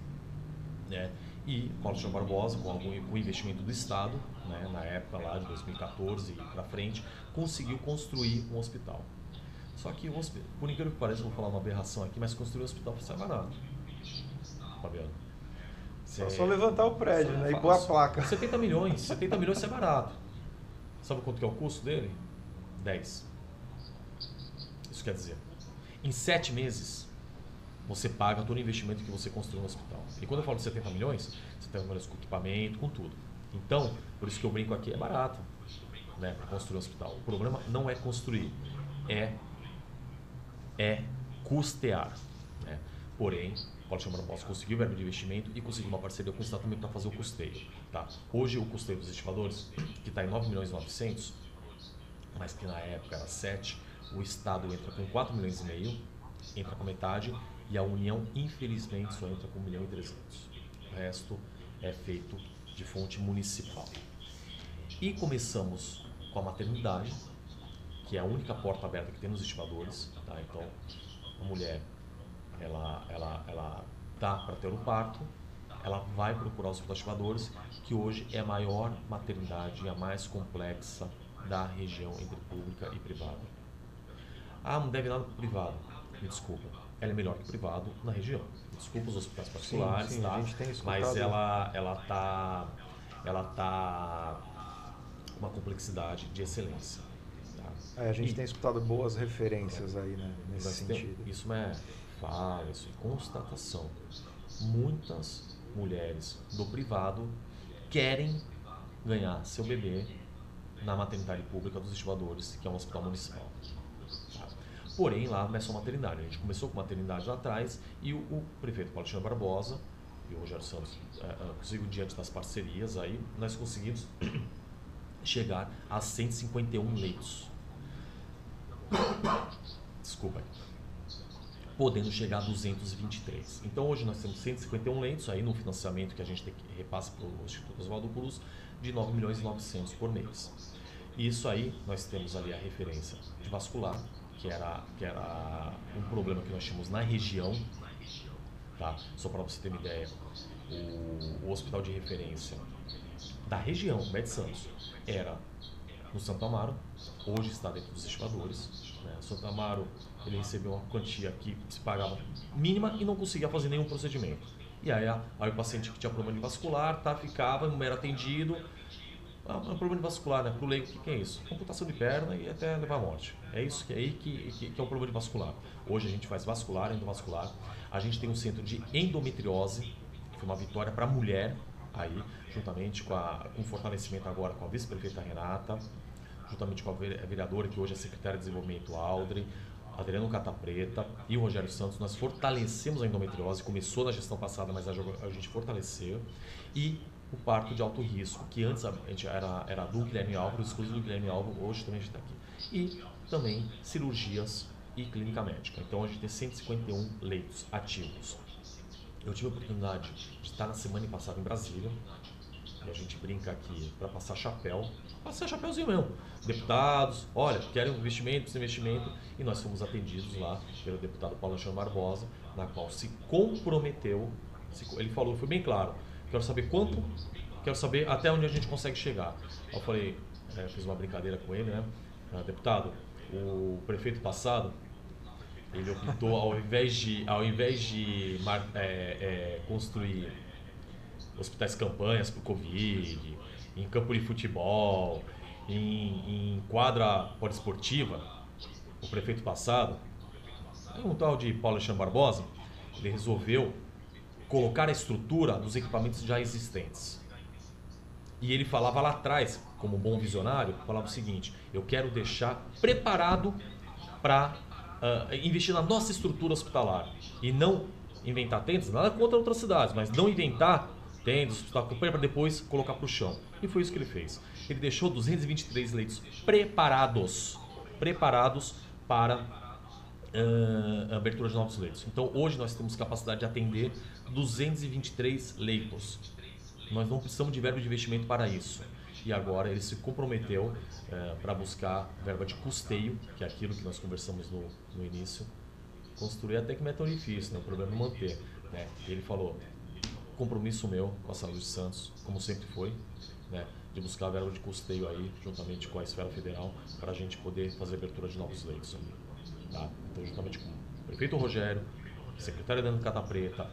Né? E Paulo João Barbosa, com algum investimento do Estado, né, na época lá de 2014 para frente, conseguiu construir um hospital. Só que, por incrível que pareça, vou falar uma aberração aqui, mas construir um hospital sai barato. Fabiano. É só levantar o prédio né, e pôr a placa. 70 milhões. 70 milhões é barato. Sabe quanto que é o custo dele? 10. Isso quer dizer, em sete meses, você paga todo o investimento que você construiu no hospital. E quando eu falo de 70 milhões, 70 milhões com equipamento, com tudo. Então, por isso que eu brinco aqui, é barato né, para construir um hospital. O problema não é construir, é, é custear. Né? Porém, pode chamar posso conseguir o verbo de investimento e conseguir uma parceria com o Estado também para fazer o custeio. Tá? Hoje o custeio dos estivadores, que está em 9 milhões e 900, mas que na época era 7, o Estado entra com 4 milhões e meio, entra com metade e a União, infelizmente, só entra com 1 milhão e 300. O resto é feito de fonte municipal. E começamos com a maternidade, que é a única porta aberta que tem nos estivadores. Tá? Então, a mulher, ela, ela, ela tá para ter o parto, ela vai procurar os estivadores, que hoje é a maior maternidade e a mais complexa da região entre pública e privada. Ah, não deve nada para privado. Me desculpa ela é melhor que o privado na região. Desculpa os hospitais particulares, sim, sim, tá? mas ela ela tá ela tá uma complexidade de excelência. Tá? É, a gente e, tem escutado boas referências aí, né, nesse sentido. Tem, isso é isso é constatação. Muitas mulheres do privado querem ganhar seu bebê na maternidade pública dos estivadores, que é um hospital municipal. Porém, lá não é só maternidade. A gente começou com maternidade lá atrás e o, o prefeito Paulo Barbosa e o Rogério Santos é, é, diante das parcerias, aí nós conseguimos chegar a 151 leitos. Desculpa. Podendo chegar a 223. Então hoje nós temos 151 leitos aí no financiamento que a gente tem que repassa para o Instituto Oswaldo Cruz de 9 milhões e 900 por mês. Isso aí nós temos ali a referência de vascular, que era, que era um problema que nós tínhamos na região. Tá? Só para você ter uma ideia, o, o, hospital de referência da região, Med Santos, era no Santo Amaro, hoje está dentro dos estivadores. Né? Santo Amaro ele recebeu uma quantia que se pagava mínima e não conseguia fazer nenhum procedimento. E aí, aí o paciente que tinha problema vascular tá, ficava, não era atendido, ah, um problema vascular, né? Para o leigo, o que, que, é isso? Computação de perna e até levar à morte. É isso que é aí que, que, que, é o problema vascular. Hoje a gente faz vascular, endovascular. A gente tem um centro de endometriose, que foi uma vitória para a mulher aí, juntamente com, a, com o fortalecimento agora com a vice-prefeita Renata, juntamente com a vereadora, que hoje é secretária de Desenvolvimento, Aldrin, Adriano Catapreta e o Rogério Santos, nós fortalecemos a endometriose, começou na gestão passada, mas a, gente fortaleceu. E o parto de alto risco, que antes a gente era, era do Guilherme Álvaro, exclusivo do Guilherme Álvaro, hoje também a gente está aqui. E também cirurgias e clínica médica. Então a gente tem 151 leitos ativos. Eu tive a oportunidade de estar na semana passada em Brasília, e a gente brinca aqui para passar chapéu, passar chapéuzinho mesmo. Deputados, olha, querem investimento, precisa investimento, e nós fomos atendidos lá pelo deputado Paulo Alexandre Barbosa, na qual se comprometeu, ele falou, foi bem claro, quero saber quanto, quero saber até onde a gente consegue chegar. Eu falei, é, fiz uma brincadeira com ele, né? Ah, deputado, o prefeito passado, ele optou ao invés de, ao invés de é, é, construir hospitais campanhas para o Covid, em campo de futebol, em, em quadra poliesportiva, o prefeito passado, um tal de Paulo Alexandre Barbosa, ele resolveu colocar a estrutura dos equipamentos já existentes. E ele falava lá atrás, como bom visionário, falava o seguinte: eu quero deixar preparado para uh, ah, investir na nossa estrutura hospitalar e não inventar tendas, nada contra outras cidades, mas não inventar tendas, hospital para depois colocar para o chão. E foi isso que ele fez. Ele deixou 223 leitos preparados, preparados para uh, abertura de novos leitos. Então hoje nós temos capacidade de atender 223 leitos. Nós não precisamos de verba de investimento para isso. E agora ele se comprometeu uh, para buscar verba de custeio, que é aquilo que nós conversamos no, no início. Construir até que não é tão difícil, né? o problema é manter. Né? Ele falou, compromisso meu com a Saúde de Santos, como sempre foi, né? de buscar verba de custeio aí, juntamente com a esfera federal, para a gente poder fazer abertura de novos leitos. Tá? Então, juntamente com o prefeito Rogério, secretário Dano Cata Preta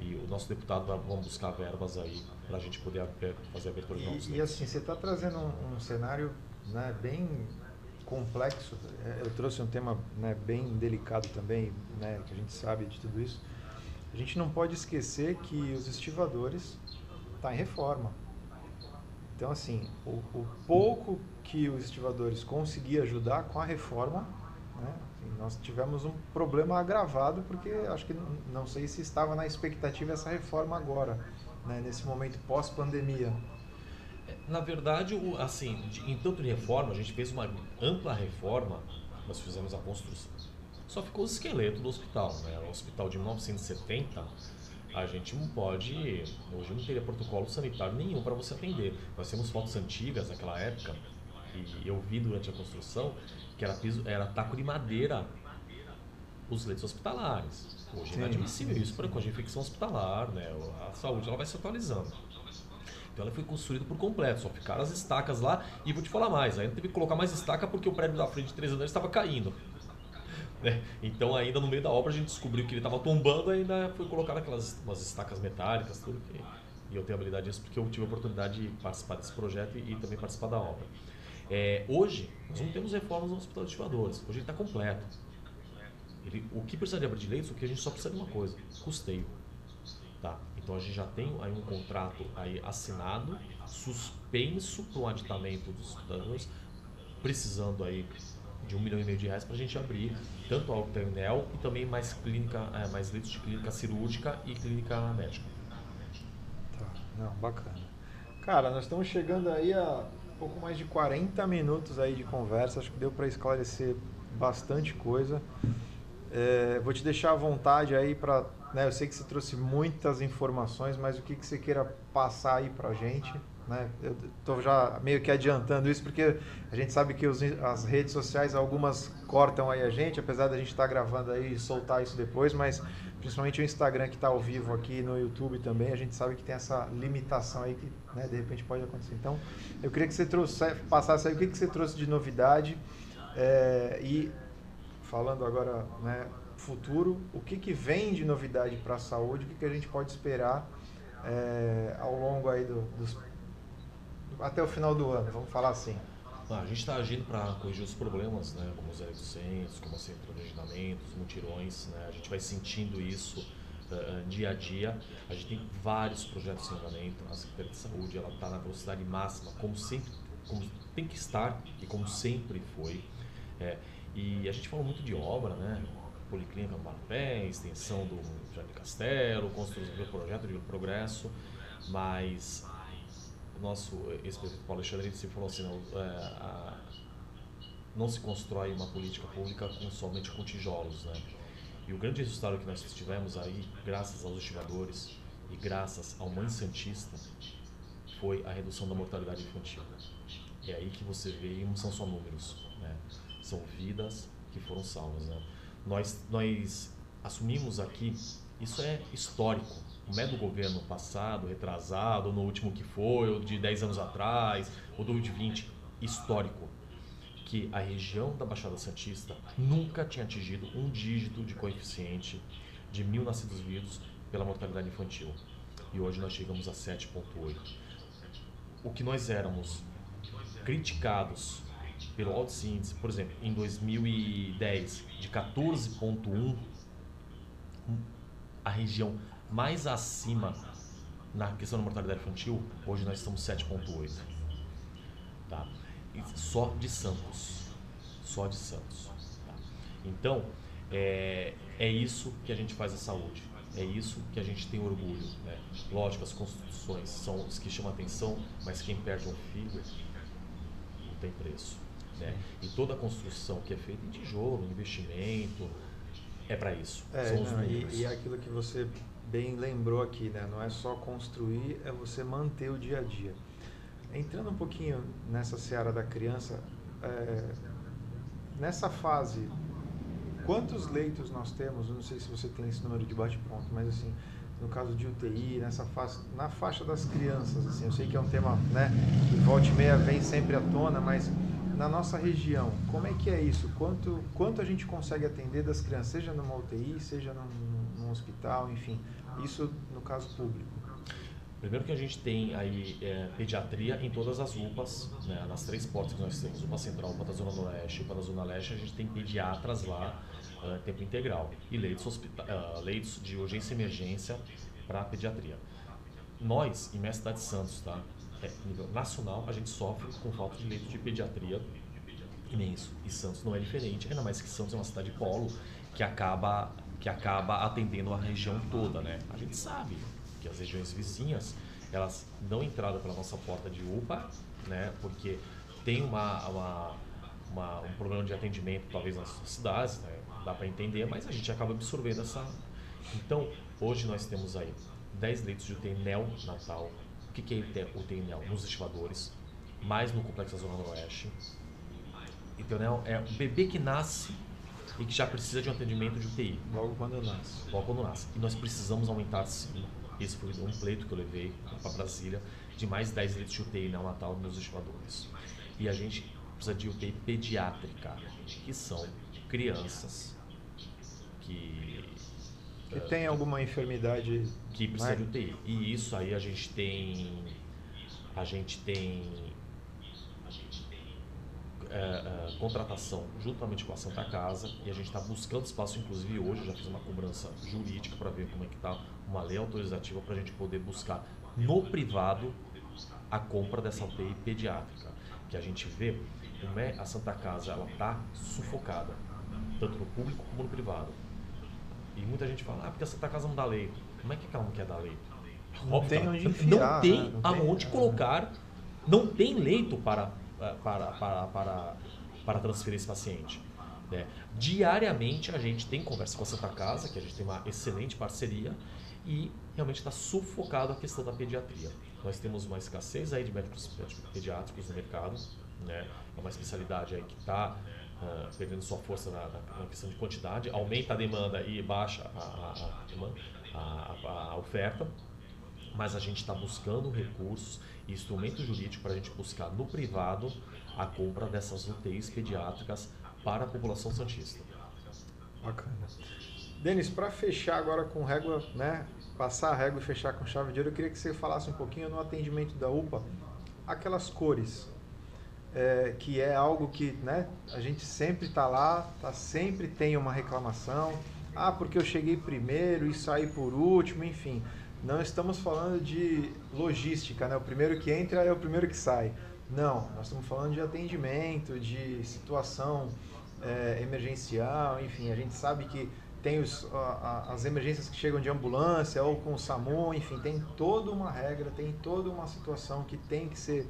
e o nosso deputado vão buscar verbas aí para a gente poder fazer a abertura de novos E, e assim, você está trazendo um, um, cenário né, bem complexo. É, eu trouxe um tema né, bem delicado também, né, que a gente sabe de tudo isso. A gente não pode esquecer que os estivadores estão tá em reforma. Então, assim, o, o pouco que os estivadores conseguiam ajudar com a reforma, né, assim, nós tivemos um problema agravado, porque acho que não, sei se estava na expectativa essa reforma agora, né, nesse momento pós-pandemia. Na verdade, assim, em tanto de reforma, a gente fez uma ampla reforma, nós fizemos a construção. Só ficou o esqueleto do hospital, né? O hospital de 1970, a gente não pode, hoje não teria protocolo sanitário nenhum para você atender. Nós temos fotos antigas daquela época, e eu vi durante a construção, que era piso, era taco de madeira os leitos hospitalares. Hoje é inadmissível isso para a infecção hospitalar, né? A saúde ela vai se atualizando. Então ela foi construída por completo, só ficaram as estacas lá. E vou te falar mais, ainda teve que colocar mais estaca porque o prédio da frente de três andares estava caindo. Né? Então ainda no meio da obra a gente descobriu que ele estava tombando e ainda foi colocar aquelas umas estacas metálicas, tudo que... E eu tenho habilidade disso porque eu tive a oportunidade de participar desse projeto e, e também participar da obra. É, hoje, nós não temos reformas no Hospital de Estivadores. Hoje ele está completo. Ele, o que precisa de abrir de leitos, o que a gente só precisa de uma coisa, custeio. Tá? Então a gente já tem aí um contrato aí assinado, suspenso para o aditamento dos danos, precisando aí de um milhão e meio de reais para a gente abrir tanto a UTNEL e também mais clínica, é, mais leitos de clínica cirúrgica e clínica médica. Tá, não, bacana. Cara, nós estamos chegando aí a pouco mais de 40 minutos aí de conversa, acho que deu para esclarecer bastante coisa. É, vou te deixar à vontade aí para né? Eu sei que você trouxe muitas informações, mas o que, que você queira passar aí para a gente? Né? Eu estou já meio que adiantando isso, porque a gente sabe que os, as redes sociais, algumas cortam aí a gente, apesar da gente estar tá gravando aí e soltar isso depois, mas principalmente o Instagram que está ao vivo aqui no YouTube também, a gente sabe que tem essa limitação aí que né, de repente pode acontecer. Então, eu queria que você trouxe, passasse aí o que, que você trouxe de novidade é, e falando agora né, futuro, o que, que vem de novidade para a saúde, o que, que a gente pode esperar é, ao longo aí do, dos, até o final do ano, vamos falar assim. Ah, a gente está agindo para corrigir os problemas, né, como os eletocentros, como a centro de agendamento, os mutirões, né, a gente vai sentindo isso uh, dia a dia. A gente tem vários projetos em andamento, a Secretaria de Saúde está na velocidade máxima, como sempre, como tem que estar e como sempre foi. É, e a gente falou muito de obra, né? Policlínica Barpé, extensão do Jardim Castelo, construção do projeto de progresso, mas nosso ex-prefeito Paulo Alexandre sempre falou assim, não, é, a, não se constrói uma política pública com, somente com tijolos, né? E o grande resultado que nós tivemos aí, graças aos estivadores e graças ao Mãe Santista, foi a redução da mortalidade infantil. É aí que você vê, não são só números, né? São vidas que foram salvas, né? nós, nós assumimos aqui, isso é histórico, não é do governo passado, retrasado, no último que foi, ou de 10 anos atrás, ou do de 20, histórico, que a região da Baixada Santista nunca tinha atingido um dígito de coeficiente de mil nascidos vivos pela mortalidade infantil. E hoje nós chegamos a 7,8. O que nós éramos criticados pelo alto índice, por exemplo, em 2010 de 14.1, a região mais acima na questão da mortalidade infantil, hoje nós estamos 7.8. Tá? Só de Santos. Só de Santos. Tá? Então, é, é isso que a gente faz a saúde. É isso que a gente tem orgulho. Né? Lógico, as construções são os que chamam atenção, mas quem perde um filho não tem preço. Né? E toda a construção que é feita em tijolo, investimento, é para isso. É, São os não, e, e é aquilo que você bem lembrou aqui, né? não é só construir, é você manter o dia a dia. Entrando um pouquinho nessa seara da criança, é, nessa fase, quantos leitos nós temos? Eu não sei se você tem esse número de bate-ponto, mas assim, no caso de UTI, nessa fase, na faixa das crianças, assim, eu sei que é um tema, né, que volta e meia vem sempre à tona, mas na nossa região, como é que é isso? Quanto, quanto a gente consegue atender das crianças, seja numa UTI, seja num, hospital, enfim, isso no caso público? Primeiro que a gente tem aí é, pediatria em todas as UPAs, né, nas três portas que nós temos, UPA Central, UPA da Zona Noroeste UPA da Zona Leste, a gente tem pediatras lá, uh, tempo integral, e leitos, uh, leitos de urgência e emergência para pediatria. Nós, em minha cidade de Santos, tá, é, nível nacional, a gente sofre com falta de leitos de pediatria imenso. E Santos não é diferente, ainda mais que Santos é uma cidade polo que acaba, que acaba atendendo a região toda, né? A gente sabe que as regiões vizinhas, elas dão entrada pela nossa porta de UPA, né? Porque tem uma, uma, uma um problema de atendimento, talvez nas cidades, né? Dá para entender, mas a gente acaba absorvendo essa... Então, hoje nós temos aí 10 leitos de UTI Natal. O que, que é UTI NEL? Nos estivadores, mais no Complexo da Zona Noroeste, Entendeu? É um bebê que nasce e que já precisa de um atendimento de UTI. Logo quando nasce. Logo quando nasce. E nós precisamos aumentar sim. Esse foi um pleito que eu levei para Brasília de mais 10 litros de UTI neonatal nos estivadores. E a gente precisa de UTI pediátrica, que são crianças que que tem alguma enfermidade que precisa de UTI. E isso aí a gente tem a gente tem é, é, contratação juntamente com a Santa Casa e a gente está buscando espaço, inclusive hoje eu já fiz uma cobrança jurídica para ver como é que está uma lei autorizativa para a gente poder buscar no privado a compra dessa UTI pediátrica, que a gente vê como é a Santa Casa ela está sufocada, tanto no público como no privado. E muita gente fala, ah, porque a Santa Casa não dá lei. Como é que ela não quer dar lei? Não Óbvio, tem onde enfiar, não tem né? aonde tem, colocar, não tem leito para para, para, para, para transferir esse paciente. Né? Diariamente a gente tem conversa com a Santa Casa, que a gente tem uma excelente parceria, e realmente está sufocado a questão da pediatria. Nós temos uma escassez aí de médicos pediátricos no mercado, né? é uma especialidade aí que está uh, ah, perdendo sua força na, na, questão de quantidade, aumenta a demanda e baixa a, a, a, a oferta, mas a gente está buscando recursos instrumento jurídico para a gente buscar no privado a compra dessas UTIs pediátricas para a população santista. Bacana. Denis, para fechar agora com régua, né, passar a régua e fechar com chave de ouro, eu queria que você falasse um pouquinho no atendimento da UPA, aquelas cores, é, que é algo que né, a gente sempre está lá, tá, sempre tem uma reclamação, ah, porque eu cheguei primeiro e saí por último, enfim não estamos falando de logística, né? O primeiro que entra é o primeiro que sai. Não, nós estamos falando de atendimento, de situação é, emergencial, enfim, a gente sabe que tem os, a, as emergências que chegam de ambulância ou com o SAMU, enfim, tem toda uma regra, tem toda uma situação que tem que ser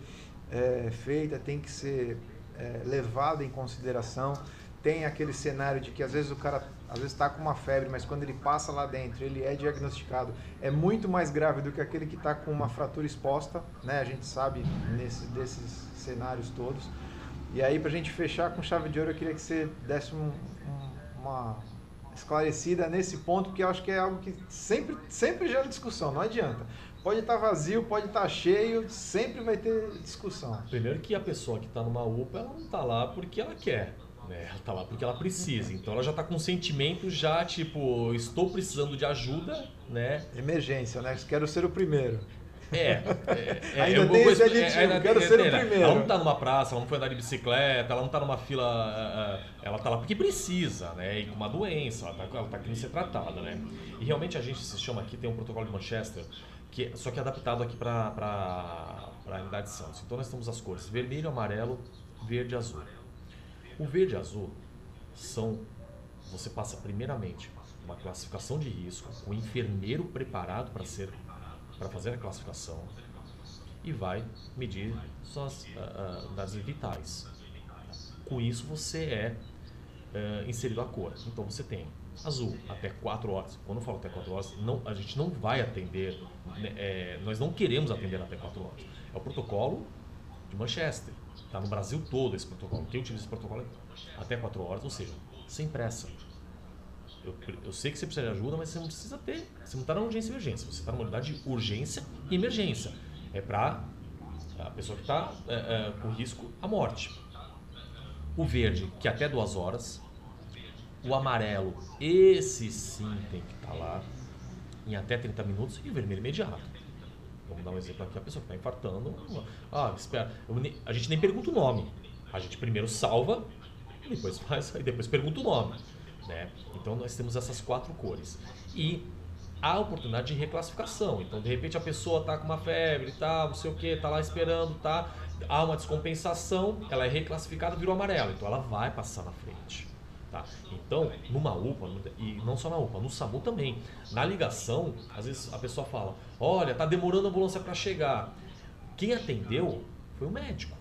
é, feita, tem que ser é, levada em consideração. Tem aquele cenário de que às vezes o cara às vezes está com uma febre, mas quando ele passa lá dentro, ele é diagnosticado, é muito mais grave do que aquele que está com uma fratura exposta, né? A gente sabe nesse, desses cenários todos. E aí, para a gente fechar com chave de ouro, eu queria que você desse um, um, uma esclarecida nesse ponto, porque eu acho que é algo que sempre, sempre gera discussão, não adianta. Pode estar tá vazio, pode estar tá cheio, sempre vai ter discussão. Primeiro que a pessoa que está numa UPA, ela não está lá porque ela quer. Né? Ela tá lá porque ela precisa. Então ela já tá com um sentimento já, tipo, estou precisando de ajuda, né? Emergência, né? Quero ser o primeiro. É, é, é ainda tem esse aditivo, é, quero ser o primeiro. Ela não tá numa praça, ela não foi andar de bicicleta, ela não tá numa fila, ela tá lá porque precisa, né? E com uma doença, ela tá, ela tá querendo ser tratada, né? E realmente a gente se chama aqui, tem um protocolo de Manchester, que, só que é adaptado aqui para a realidade de Santos. Então nós temos as cores vermelho, amarelo, verde e azul. O verde e azul são. Você passa primeiramente uma classificação de risco, o enfermeiro preparado para ser para fazer a classificação e vai medir suas uh, uh, vitais. Com isso você é uh, inserido a cor. Então você tem azul até 4 horas. Quando eu falo até 4 horas, não, a gente não vai atender, né, é, nós não queremos atender até 4 horas. É o protocolo de Manchester. Está no Brasil todo esse protocolo. Quem utiliza esse protocolo é até 4 horas, ou seja, sem pressa. Eu, eu, sei que você precisa de ajuda, mas você não precisa ter. Você não está na urgência e emergência. Você está na unidade de urgência e emergência. É para a pessoa que está é, é, com risco à morte. O verde, que é até duas horas. O amarelo, esse sim tem que estar tá lá em até 30 minutos. E o vermelho imediato. Vamos dar um exemplo aqui, a pessoa que está infartando, ah, espera, a gente nem pergunta o nome. A gente primeiro salva, depois faz, e depois pergunta o nome. Né? Então nós temos essas quatro cores. E há oportunidade de reclassificação. Então, de repente, a pessoa está com uma febre, tá, não sei o que, está lá esperando, tá, há uma descompensação, ela é reclassificada, virou amarelo. Então, ela vai passar na frente. Tá? Então, numa UPA, e não só na UPA, no SAMU também, na ligação, às vezes a pessoa fala: Olha, tá demorando a ambulância para chegar. Quem atendeu foi o médico.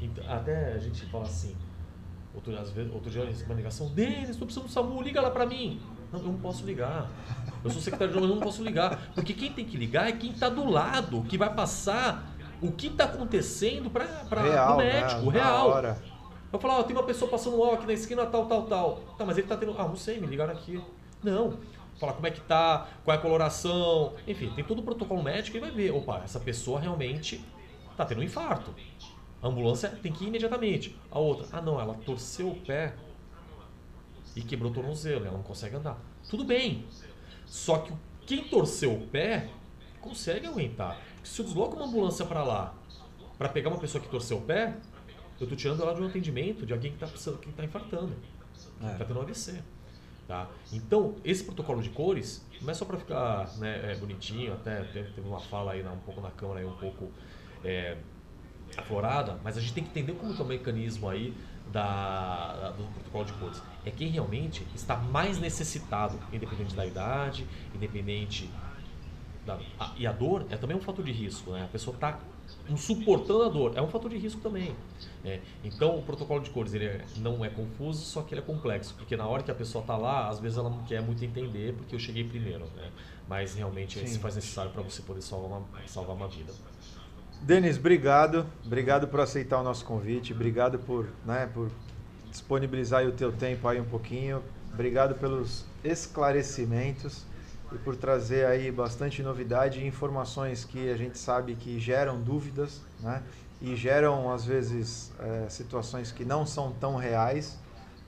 Então, até a gente fala assim: outro, às vezes, outro dia eu recebi uma ligação: Denis, estou precisando do SAMU, liga lá para mim. Não, eu não posso ligar. Eu sou secretário de não posso ligar. Porque quem tem que ligar é quem está do lado, que vai passar o que está acontecendo para o médico, né? real. Eu falar, ó, tem uma pessoa passando mal aqui na esquina, tal, tal, tal. Tá, mas ele tá tendo. Ah, não sei, me ligaram aqui. Não. Falar como é que tá, qual é a coloração. Enfim, tem todo o protocolo médico e vai ver. Opa, essa pessoa realmente tá tendo um infarto. A ambulância tem que ir imediatamente. A outra, ah não, ela torceu o pé e quebrou o tornozelo, ela não consegue andar. Tudo bem. Só que quem torceu o pé consegue aguentar. Se eu desloco uma ambulância para lá para pegar uma pessoa que torceu o pé, eu estou tirando ela de um atendimento de alguém que está que tá infartando, que está é. tendo um AVC. Tá? Então, esse protocolo de cores não é só para ficar né, é, bonitinho, até teve uma fala aí um pouco na câmera, aí, um pouco é, aflorada, mas a gente tem que entender como é o mecanismo aí da, da, do protocolo de cores. É quem realmente está mais necessitado, independente da idade, independente da, a, e a dor é também um fator de risco, né? A pessoa está um suportando a dor. É um fator de risco também. É, então, o protocolo de cores ele é, não é confuso, só que ele é complexo. Porque na hora que a pessoa está lá, às vezes ela não quer muito entender, porque eu cheguei primeiro. Né? Mas realmente Sim. se faz necessário para você poder salvar uma, salvar uma vida. Denis, obrigado. Obrigado por aceitar o nosso convite. Obrigado por, né, por disponibilizar o teu tempo aí um pouquinho. Obrigado pelos esclarecimentos e por trazer aí bastante novidade e informações que a gente sabe que geram dúvidas, né? E geram às vezes é, situações que não são tão reais,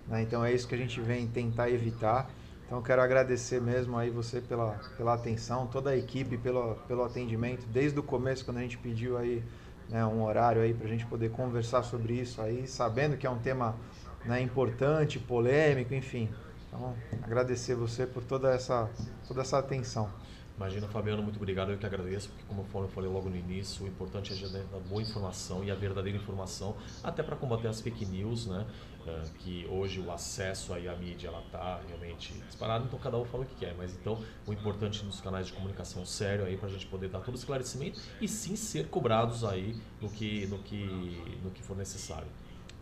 né? Então é isso que a gente vem tentar evitar. Então quero agradecer mesmo aí você pela, pela atenção, toda a equipe pelo, pelo atendimento desde o começo quando a gente pediu aí né, um horário aí para a gente poder conversar sobre isso aí, sabendo que é um tema né, importante, polêmico, enfim. Então, agradecer você por toda essa, toda essa atenção. Imagina, Fabiano, muito obrigado. Eu que agradeço, porque, como eu falei logo no início, o importante é gerar a boa informação e a verdadeira informação, até para combater as fake news, né? É, que hoje o acesso aí à mídia ela está realmente disparado, então cada um fala o que quer. Mas então, o importante nos canais de comunicação sério aí para a gente poder dar todo o esclarecimento e sim ser cobrados aí no que, no que, no que for necessário.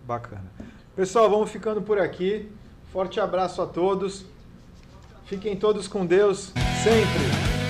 Bacana. Pessoal, vamos ficando por aqui. Forte abraço a todos. Fiquem todos com Deus sempre.